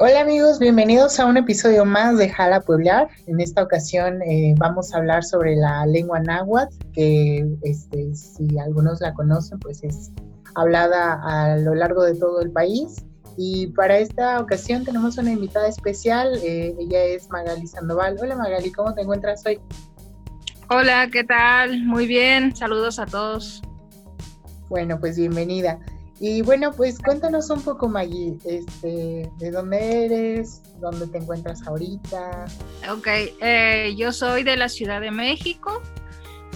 Hola amigos, bienvenidos a un episodio más de Jala Pueblar. En esta ocasión eh, vamos a hablar sobre la lengua náhuatl, que este, si algunos la conocen, pues es hablada a lo largo de todo el país. Y para esta ocasión tenemos una invitada especial, eh, ella es Magali Sandoval. Hola Magali, ¿cómo te encuentras hoy? Hola, ¿qué tal? Muy bien, saludos a todos. Bueno, pues bienvenida. Y bueno, pues cuéntanos un poco, Maggie, este, ¿de dónde eres? ¿Dónde te encuentras ahorita? Ok, eh, yo soy de la Ciudad de México,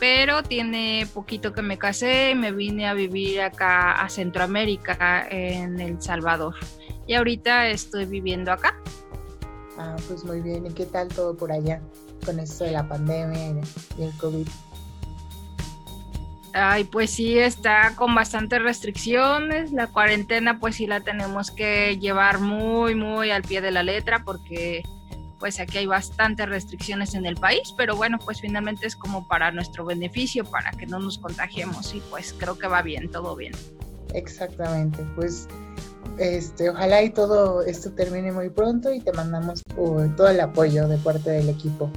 pero tiene poquito que me casé y me vine a vivir acá a Centroamérica, en El Salvador. Y ahorita estoy viviendo acá. Ah, pues muy bien. ¿Y qué tal todo por allá con esto de la pandemia y el COVID? Ay, pues sí, está con bastantes restricciones. La cuarentena, pues sí la tenemos que llevar muy, muy al pie de la letra porque pues aquí hay bastantes restricciones en el país, pero bueno, pues finalmente es como para nuestro beneficio, para que no nos contagiemos y pues creo que va bien, todo bien. Exactamente, pues este, ojalá y todo esto termine muy pronto y te mandamos uh, todo el apoyo de parte del equipo.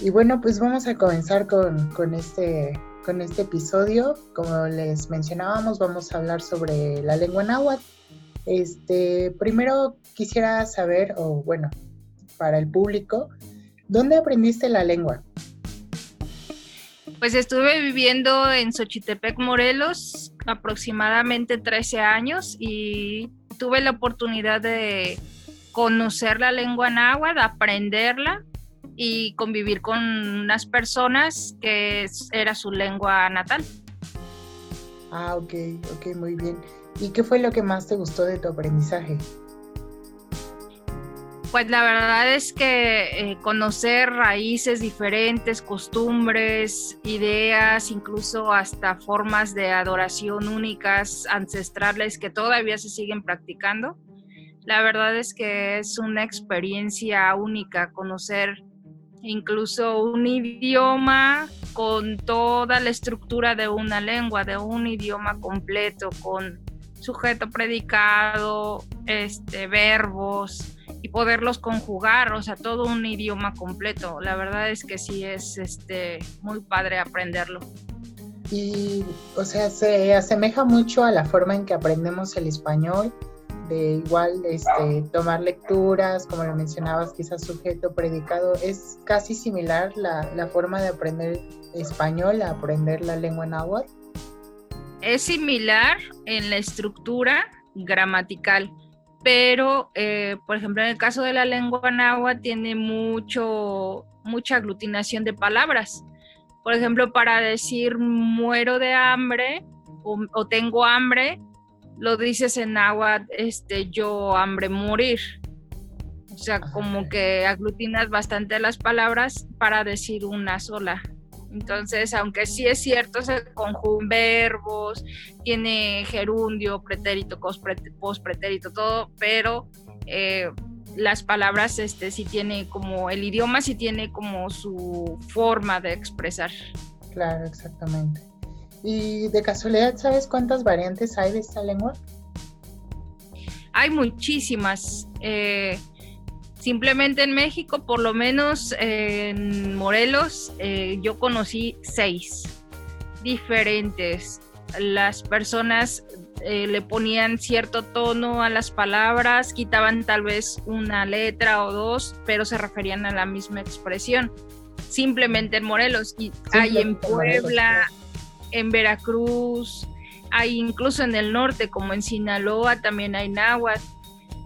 Y bueno, pues vamos a comenzar con, con este con este episodio. Como les mencionábamos, vamos a hablar sobre la lengua náhuatl. Este, primero quisiera saber, o bueno, para el público, ¿dónde aprendiste la lengua? Pues estuve viviendo en Xochitepec, Morelos, aproximadamente 13 años y tuve la oportunidad de conocer la lengua náhuatl, aprenderla y convivir con unas personas que era su lengua natal. Ah, ok, ok, muy bien. ¿Y qué fue lo que más te gustó de tu aprendizaje? Pues la verdad es que eh, conocer raíces diferentes, costumbres, ideas, incluso hasta formas de adoración únicas, ancestrales que todavía se siguen practicando. La verdad es que es una experiencia única conocer incluso un idioma con toda la estructura de una lengua, de un idioma completo, con sujeto, predicado, este, verbos y poderlos conjugar, o sea, todo un idioma completo. La verdad es que sí es este, muy padre aprenderlo. Y, o sea, se asemeja mucho a la forma en que aprendemos el español de igual este, tomar lecturas, como lo mencionabas, quizás sujeto, predicado, es casi similar la, forma de aprender español a aprender la lengua náhuatl. Es similar en la estructura gramatical, pero eh, por ejemplo en el caso de la lengua náhuatl tiene mucho, mucha aglutinación de palabras. Por ejemplo, para decir muero de hambre o tengo hambre, lo dices en agua, este, yo hambre morir. O sea, como que aglutinas bastante las palabras para decir una sola. Entonces, aunque sí es cierto, se conjugan verbos, tiene gerundio, pretérito, pospretérito, todo, pero eh, las palabras este, sí tiene como, el idioma sí tiene como su forma de expresar. Claro, exactamente. ¿Y de casualidad sabes cuántas variantes hay de esta lengua? Hay muchísimas. Eh, simplemente en México, por lo menos en Morelos, eh, yo conocí seis diferentes. Las personas eh, le ponían cierto tono a las palabras, quitaban tal vez una letra o dos, pero se referían a la misma expresión. Simplemente en Morelos y hay en Puebla, en Veracruz, hay incluso en el norte, como en Sinaloa, también hay náhuatl.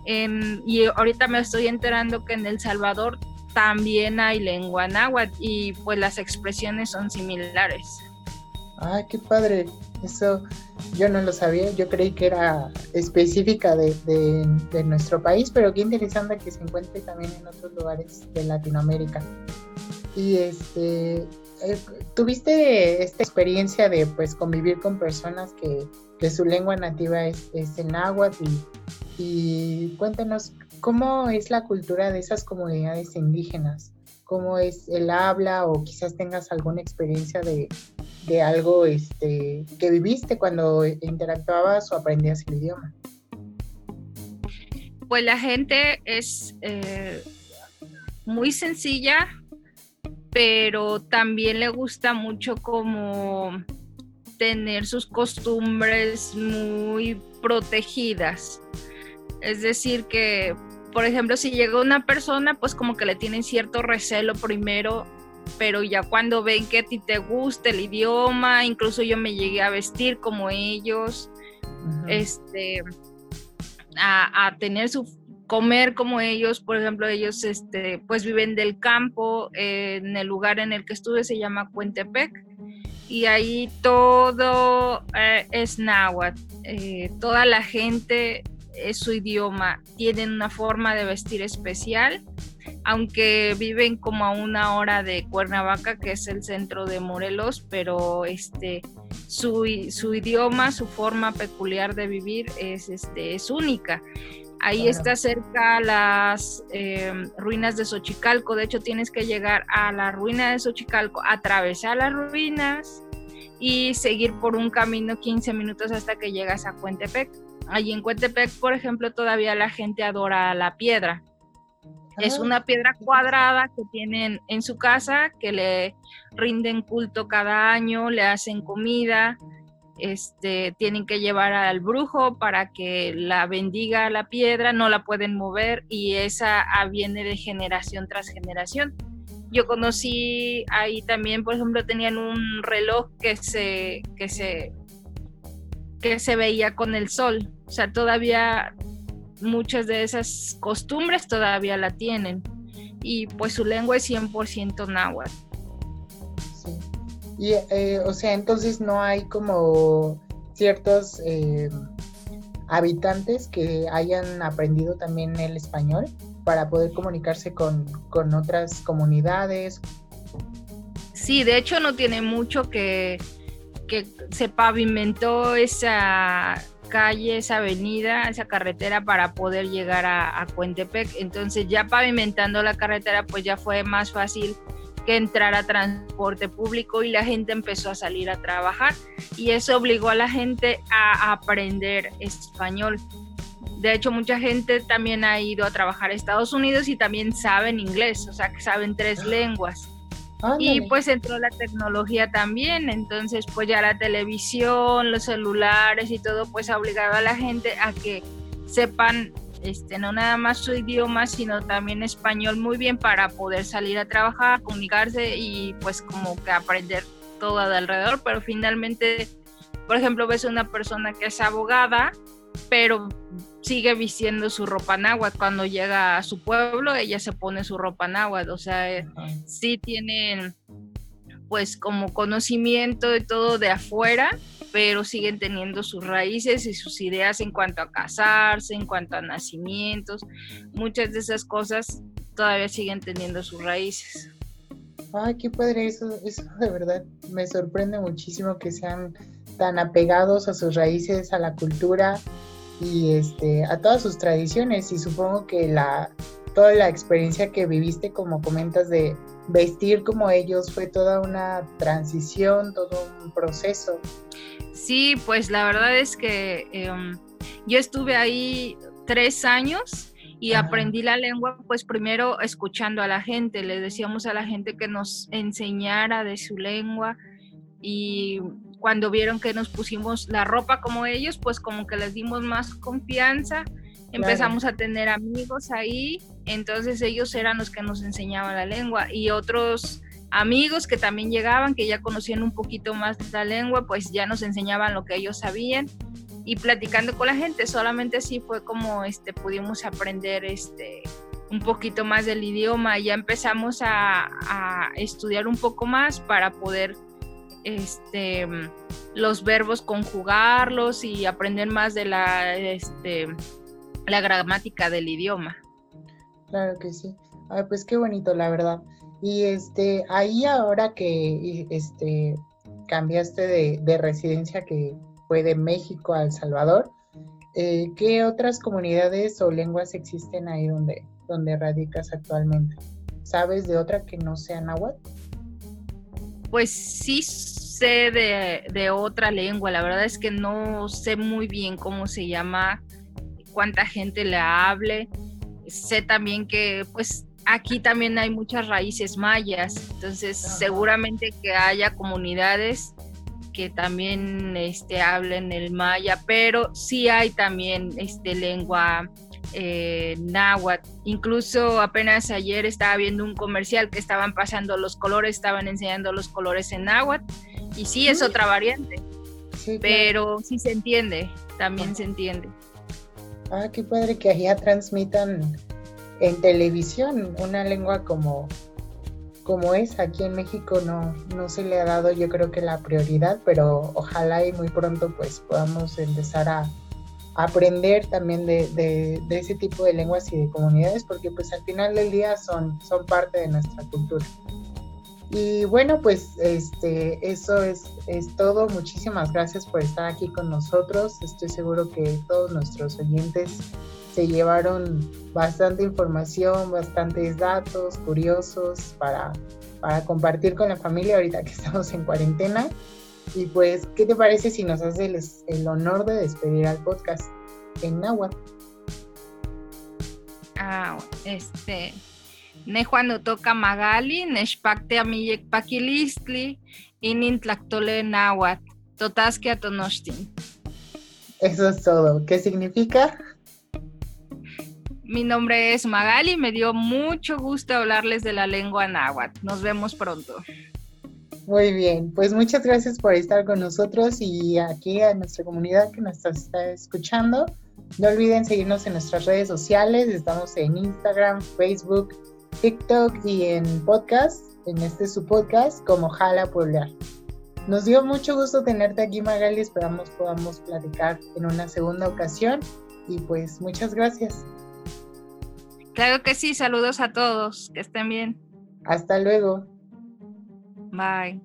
y ahorita me estoy enterando que en El Salvador también hay lengua náhuatl y pues las expresiones son similares. Ay, qué padre. Eso yo no lo sabía. Yo creí que era específica de, de nuestro país, pero qué interesante que se encuentre también en otros lugares de Latinoamérica. Y este, ¿tuviste esta experiencia de pues convivir con personas que, su lengua nativa es, el náhuatl? Y, cuéntanos, ¿cómo es la cultura de esas comunidades indígenas? ¿Cómo es el habla o quizás tengas alguna experiencia de, algo este, que viviste cuando interactuabas o aprendías el idioma? pues la gente es eh, muy sencilla, pero también le gusta mucho como tener sus costumbres muy protegidas. Es decir, que, por ejemplo, si llega una persona, pues como que le tienen cierto recelo primero, pero ya cuando ven que a ti te gusta el idioma, incluso yo me llegué a vestir como ellos, este, a, a, tener su comer como ellos, por ejemplo, ellos este, pues viven del campo, en el lugar en el que estuve se llama Cuentepec, y ahí todo eh, es náhuatl, eh, toda la gente es su idioma, tienen una forma de vestir especial, aunque viven como a una hora de Cuernavaca, que es el centro de Morelos, pero este, su, su idioma, su forma peculiar de vivir es, este, es única. Ahí está cerca las em, ruinas de Xochicalco. De hecho, tienes que llegar a la ruina de Xochicalco, atravesar las ruinas y seguir por un camino 15 minutos hasta que llegas a Cuentepec. Allí en Cuentepec, por ejemplo, todavía la gente adora la piedra. Es ah, una piedra cuadrada que tienen en su casa, que le rinden culto cada año, le hacen comida, este, tienen que llevar al brujo para que la bendiga la piedra, no la pueden mover y esa viene de generación tras generación. Yo conocí ahí también, por ejemplo, tenían un reloj que se, que se, que se veía con el sol. O sea, todavía muchas de esas costumbres todavía la tienen. Y pues su lengua es 100% náhuatl. Y, eh, o sea, entonces no hay como ciertos eh, habitantes que hayan aprendido también el español para poder comunicarse con, otras comunidades. Sí, de hecho no tiene mucho que, que se pavimentó esa calle, esa avenida, esa carretera para poder llegar a Cuentepec. Entonces ya pavimentando la carretera, pues ya fue más fácil que entrara transporte público y la gente empezó a salir a trabajar y eso obligó a la gente a aprender español. De hecho, mucha gente también ha ido a trabajar a Estados Unidos y también saben inglés, o sea, que saben tres lenguas. Y pues entró la tecnología también, entonces pues ya la televisión, los celulares y todo pues ha obligado a la gente a que sepan este, no nada más su idioma, sino también español muy bien para poder salir a trabajar, comunicarse y pues como que aprender todo de alrededor, pero finalmente, por ejemplo, ves una persona que es abogada, pero sigue vistiendo su ropa náhuatl. Cuando llega a su pueblo, ella se pone su ropa náhuatl. O sea, eh, sí tienen pues como conocimiento de todo de afuera, pero siguen teniendo sus raíces y sus ideas en cuanto a casarse, en cuanto a nacimientos, muchas de esas cosas todavía siguen teniendo sus raíces. Ay, qué padre, eso, eso de verdad me sorprende muchísimo que sean tan apegados a sus raíces, a la cultura y este, a todas sus tradiciones. Y supongo que la, toda la experiencia que viviste, como comentas, de vestir como ellos, fue toda una transición, todo un proceso. Sí, pues la verdad es que em, yo estuve ahí tres años y aprendí la lengua, pues primero escuchando a la gente, le decíamos a la gente que nos enseñara de su lengua y cuando vieron que nos pusimos la ropa como ellos, pues como que les dimos más confianza, empezamos a tener amigos ahí, entonces ellos eran los que nos enseñaban la lengua y otros amigos que también llegaban, que ya conocían un poquito más la lengua, pues ya nos enseñaban lo que ellos sabían y platicando con la gente, solamente así fue como este, pudimos aprender este, un poquito más del idioma, ya empezamos a, estudiar un poco más para poder este, los verbos conjugarlos y aprender más de la, este, la gramática del idioma. Claro que sí. Ay, pues qué bonito, la verdad. Y este, ahí ahora que este, cambiaste de, residencia que fue de México a El Salvador, eh, ¿qué otras comunidades o lenguas existen ahí donde, donde radicas actualmente? ¿Sabes de otra que no sea náhuatl? Pues sí sé de, de, otra lengua, la verdad es que no sé muy bien cómo se llama cuánta gente la hable. Sé también que pues aquí también hay muchas raíces mayas, entonces seguramente que haya comunidades que también este, hablen el maya, pero sí hay también este, lengua eh, náhuatl. Incluso apenas ayer estaba viendo un comercial que estaban pasando los colores, estaban enseñando los colores en náhuatl, y sí es mm. otra variante, pero sí se entiende, también se entiende. Ah, qué padre que allá transmitan en televisión una lengua como como es aquí en México no, no se le ha dado yo creo que la prioridad, pero ojalá y muy pronto pues podamos empezar a, aprender también de, ese tipo de lenguas y de comunidades, porque pues al final del día son, son parte de nuestra cultura. Y bueno, pues este, eso es, es todo. Muchísimas gracias por estar aquí con nosotros. Estoy seguro que todos nuestros oyentes se llevaron bastante información, bastantes datos curiosos para, para compartir con la familia ahorita que estamos en cuarentena. Y pues, ¿qué te parece si nos haces el, honor de despedir al podcast en náhuatl? Ah, este, ne cuando toca magali, neshpacte amiyek pakilistli, inin tlactole náhuatl, totasque atonoshtin. Eso es todo. ¿Qué significa? Mi nombre es Magali, me dio mucho gusto hablarles de la lengua náhuatl. Nos vemos pronto. Muy bien, pues muchas gracias por estar con nosotros y aquí a nuestra comunidad que nos está escuchando. No olviden seguirnos en nuestras redes sociales, estamos en Instagram, Facebook, TikTok y en podcast, en este su podcast como Jala Puebla. Nos dio mucho gusto tenerte aquí Magali, esperamos podamos platicar en una segunda ocasión y pues muchas gracias. Claro que sí, saludos a todos, que estén bien. Hasta luego. Bye.